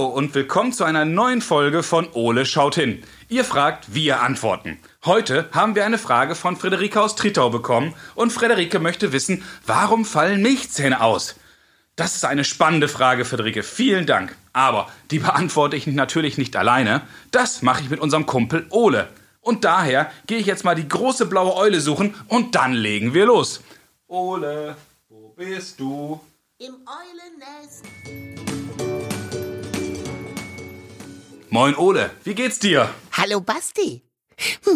Hallo und willkommen zu einer neuen Folge von Ole schaut hin. Ihr fragt, wir antworten. Heute haben wir eine Frage von Friederike aus Trittau bekommen und Friederike möchte wissen, warum fallen Milchzähne aus? Das ist eine spannende Frage, Friederike. Vielen Dank. Aber die beantworte ich natürlich nicht alleine. Das mache ich mit unserem Kumpel Ole. Und daher gehe ich jetzt mal die große blaue Eule suchen und dann legen wir los. Ole, wo bist du? Im Eulennest. Moin Ole, wie geht's dir? Hallo Basti.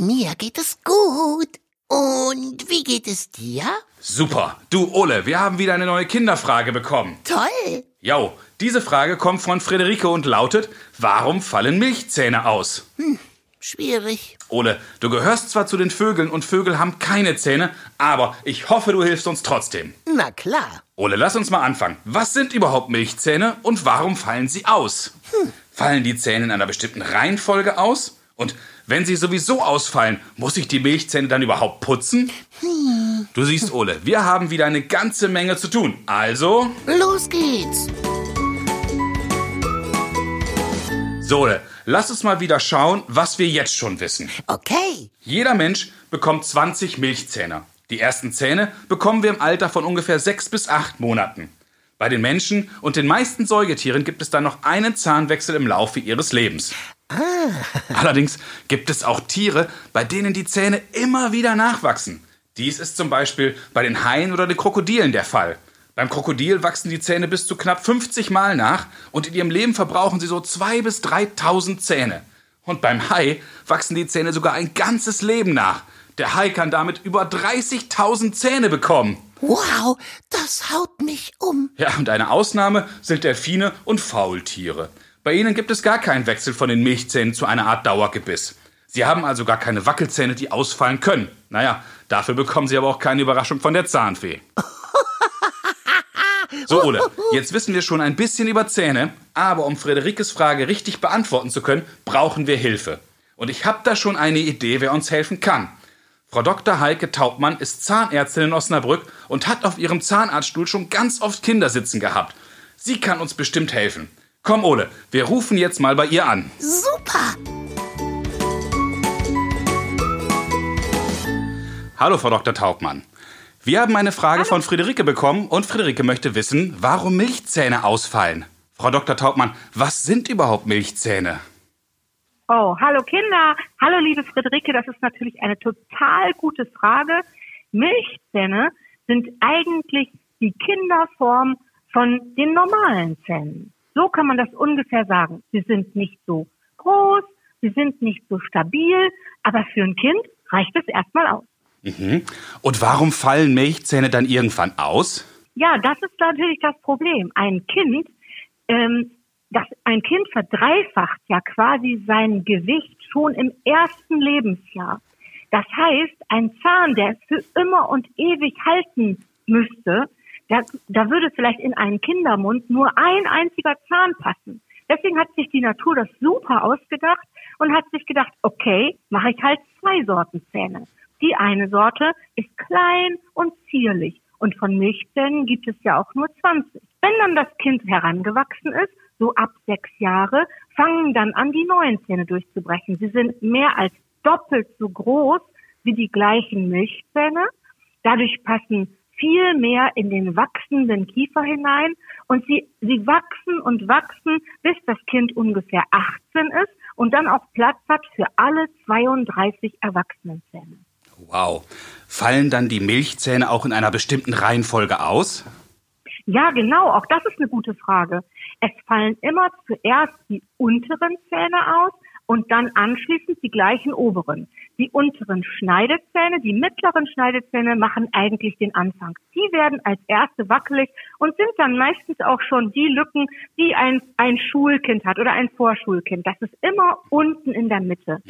Mir geht es gut. Und wie geht es dir? Super. Du Ole, wir haben wieder eine neue Kinderfrage bekommen. Toll. Jo, diese Frage kommt von Friederike und lautet, warum fallen Milchzähne aus? Schwierig. Ole, du gehörst zwar zu den Vögeln und Vögel haben keine Zähne, aber ich hoffe, du hilfst uns trotzdem. Na klar. Ole, lass uns mal anfangen. Was sind überhaupt Milchzähne und warum fallen sie aus? Fallen die Zähne in einer bestimmten Reihenfolge aus? Und wenn sie sowieso ausfallen, muss ich die Milchzähne dann überhaupt putzen? Du siehst, Ole, wir haben wieder eine ganze Menge zu tun. Also, Los geht's. so, Ole, lass uns mal wieder schauen, was wir jetzt schon wissen. Okay. Jeder Mensch bekommt 20 Milchzähne. Die ersten Zähne bekommen wir im Alter von ungefähr 6 bis 8 Monaten. Bei den Menschen und den meisten Säugetieren gibt es dann noch einen Zahnwechsel im Laufe ihres Lebens. Allerdings gibt es auch Tiere, bei denen die Zähne immer wieder nachwachsen. Dies ist zum Beispiel bei den Haien oder den Krokodilen der Fall. Beim Krokodil wachsen die Zähne bis zu knapp 50 Mal nach und in ihrem Leben verbrauchen sie so 2.000 bis 3.000 Zähne. Und beim Hai wachsen die Zähne sogar ein ganzes Leben nach. Der Hai kann damit über 30.000 Zähne bekommen. Wow, das haut mich um. Ja, und eine Ausnahme sind Delfine und Faultiere. Bei ihnen gibt es gar keinen Wechsel von den Milchzähnen zu einer Art Dauergebiss. Sie haben also gar keine Wackelzähne, die ausfallen können. Naja, dafür bekommen sie aber auch keine Überraschung von der Zahnfee. So, Ole, jetzt wissen wir schon ein bisschen über Zähne, aber um Friederikes Frage richtig beantworten zu können, brauchen wir Hilfe. Und ich habe da schon eine Idee, wer uns helfen kann. Frau Dr. Heike Taubmann ist Zahnärztin in Osnabrück und hat auf ihrem Zahnarztstuhl schon ganz oft Kinder sitzen gehabt. Sie kann uns bestimmt helfen. Komm, Ole, wir rufen jetzt mal bei ihr an. Super. Hallo, Frau Dr. Taubmann. Wir haben eine Frage von Friederike bekommen und Friederike möchte wissen, warum Milchzähne ausfallen. Frau Dr. Taubmann, was sind überhaupt Milchzähne? Oh, hallo Kinder. Hallo liebe Friederike, das ist natürlich eine total gute Frage. Milchzähne sind eigentlich die Kinderform von den normalen Zähnen. So kann man das ungefähr sagen. Sie sind nicht so groß, sie sind nicht so stabil, aber für ein Kind reicht es erstmal aus. Mhm. Und warum fallen Milchzähne dann irgendwann aus? Ja, das ist natürlich das Problem. Ein Kind, ähm, das, ein Kind verdreifacht ja quasi sein Gewicht schon im ersten Lebensjahr. Das heißt, ein Zahn, der für immer und ewig halten müsste, da, da würde vielleicht in einen Kindermund nur ein einziger Zahn passen. Deswegen hat sich die Natur das super ausgedacht und hat sich gedacht, okay, mache ich halt zwei Sorten Zähne. Die eine Sorte ist klein und zierlich und von Milchzähnen gibt es ja auch nur 20. Wenn dann das Kind herangewachsen ist, so ab sechs Jahre, fangen dann an, die neuen Zähne durchzubrechen. Sie sind mehr als doppelt so groß wie die gleichen Milchzähne. Dadurch passen viel mehr in den wachsenden Kiefer hinein und sie, sie wachsen und wachsen, bis das Kind ungefähr 18 ist und dann auch Platz hat für alle 32 Erwachsenenzähne. Wow. Fallen dann die Milchzähne auch in einer bestimmten Reihenfolge aus? Ja, genau, auch das ist eine gute Frage. Es fallen immer zuerst die unteren Zähne aus und dann anschließend die gleichen oberen. Die unteren Schneidezähne, die mittleren Schneidezähne machen eigentlich den Anfang. Die werden als erste wackelig und sind dann meistens auch schon die Lücken, die ein, ein Schulkind hat oder ein Vorschulkind. Das ist immer unten in der Mitte.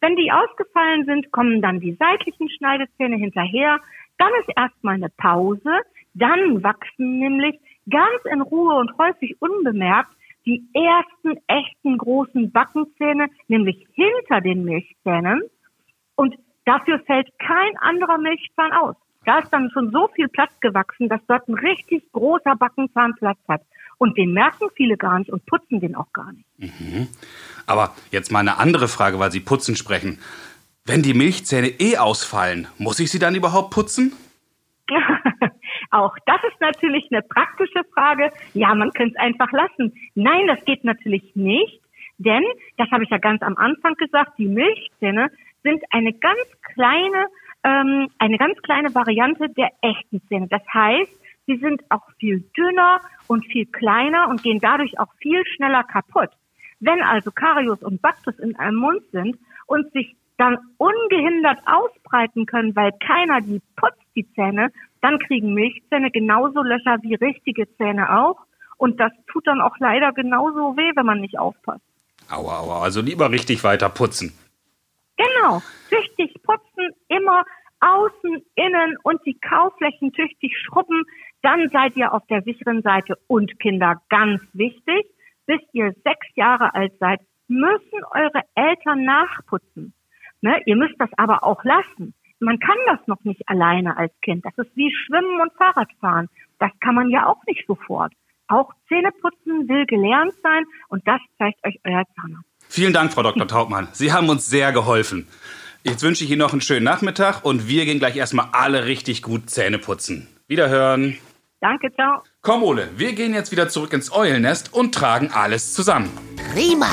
Wenn die ausgefallen sind, kommen dann die seitlichen Schneidezähne hinterher. Dann ist erstmal eine Pause. Dann wachsen nämlich ganz in Ruhe und häufig unbemerkt die ersten echten großen Backenzähne, nämlich hinter den Milchzähnen. Und dafür fällt kein anderer Milchzahn aus. Da ist dann schon so viel Platz gewachsen, dass dort ein richtig großer Backenzahn Platz hat. Und den merken viele gar nicht und putzen den auch gar nicht. Aber jetzt mal eine andere Frage, weil Sie putzen sprechen. Wenn die Milchzähne eh ausfallen, muss ich sie dann überhaupt putzen? Auch das ist natürlich eine praktische Frage. Ja, man könnte es einfach lassen. Nein, das geht natürlich nicht, denn, das habe ich ja ganz am Anfang gesagt, die Milchzähne sind eine ganz kleine, ähm, eine ganz kleine Variante der echten Zähne. Das heißt, sie sind auch viel dünner und viel kleiner und gehen dadurch auch viel schneller kaputt. Wenn also Karius und Baktus in einem Mund sind und sich dann ungehindert ausbreiten können, weil keiner die putzt, die Zähne, dann kriegen Milchzähne genauso Löcher wie richtige Zähne auch. Und das tut dann auch leider genauso weh, wenn man nicht aufpasst. Aua, aua, also lieber richtig weiter putzen. Genau, tüchtig putzen, immer außen, innen und die Kauflächen tüchtig schrubben, dann seid ihr auf der sicheren Seite. Und Kinder, ganz wichtig, bis ihr sechs Jahre alt seid, müssen eure Eltern nachputzen. Ne? Ihr müsst das aber auch lassen. Man kann das noch nicht alleine als Kind. Das ist wie Schwimmen und Fahrradfahren. Das kann man ja auch nicht sofort. Auch Zähneputzen will gelernt sein und das zeigt euch euer Zahnarzt. Vielen Dank, Frau Dr. Taubmann. Sie haben uns sehr geholfen. Jetzt wünsche ich Ihnen noch einen schönen Nachmittag und wir gehen gleich erstmal alle richtig gut Zähne putzen. Wiederhören. Danke, ciao. Komm, Ole, wir gehen jetzt wieder zurück ins Eulennest und tragen alles zusammen. Prima.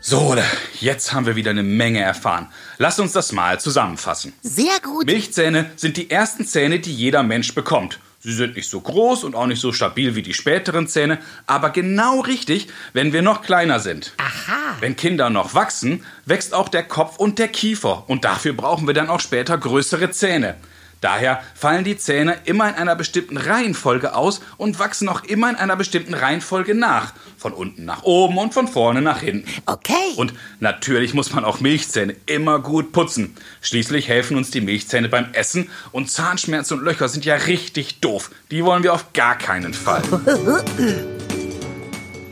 So, Ole, jetzt haben wir wieder eine Menge erfahren. Lass uns das mal zusammenfassen. Sehr gut. Milchzähne sind die ersten Zähne, die jeder Mensch bekommt. Sie sind nicht so groß und auch nicht so stabil wie die späteren Zähne, aber genau richtig, wenn wir noch kleiner sind. Aha. Wenn Kinder noch wachsen, wächst auch der Kopf und der Kiefer und dafür brauchen wir dann auch später größere Zähne. Daher fallen die Zähne immer in einer bestimmten Reihenfolge aus und wachsen auch immer in einer bestimmten Reihenfolge nach. Von unten nach oben und von vorne nach hinten. Okay. Und natürlich muss man auch Milchzähne immer gut putzen. Schließlich helfen uns die Milchzähne beim Essen und Zahnschmerzen und Löcher sind ja richtig doof. Die wollen wir auf gar keinen Fall.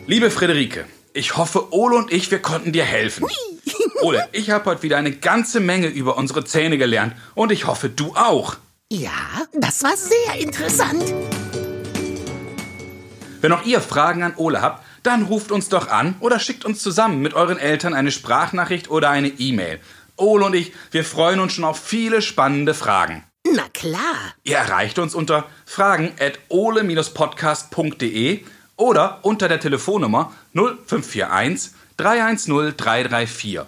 Liebe Friederike, ich hoffe, Ole und ich, wir konnten dir helfen. Ole, ich habe heute wieder eine ganze Menge über unsere Zähne gelernt und ich hoffe, du auch. ja, das war sehr interessant. Wenn auch ihr Fragen an Ole habt, dann ruft uns doch an oder schickt uns zusammen mit euren Eltern eine Sprachnachricht oder eine E-Mail. Ole und ich, wir freuen uns schon auf viele spannende Fragen. Na klar. Ihr erreicht uns unter fragen at ole-podcast.de oder unter der Telefonnummer 0541 310 334.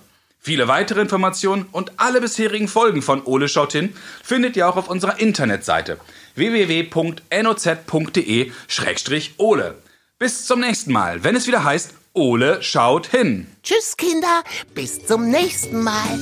Viele weitere Informationen und alle bisherigen Folgen von Ole schaut hin findet ihr auch auf unserer Internetseite www.noz.de-ole. Bis zum nächsten Mal, wenn es wieder heißt Ole schaut hin. Tschüss, Kinder. Bis zum nächsten Mal.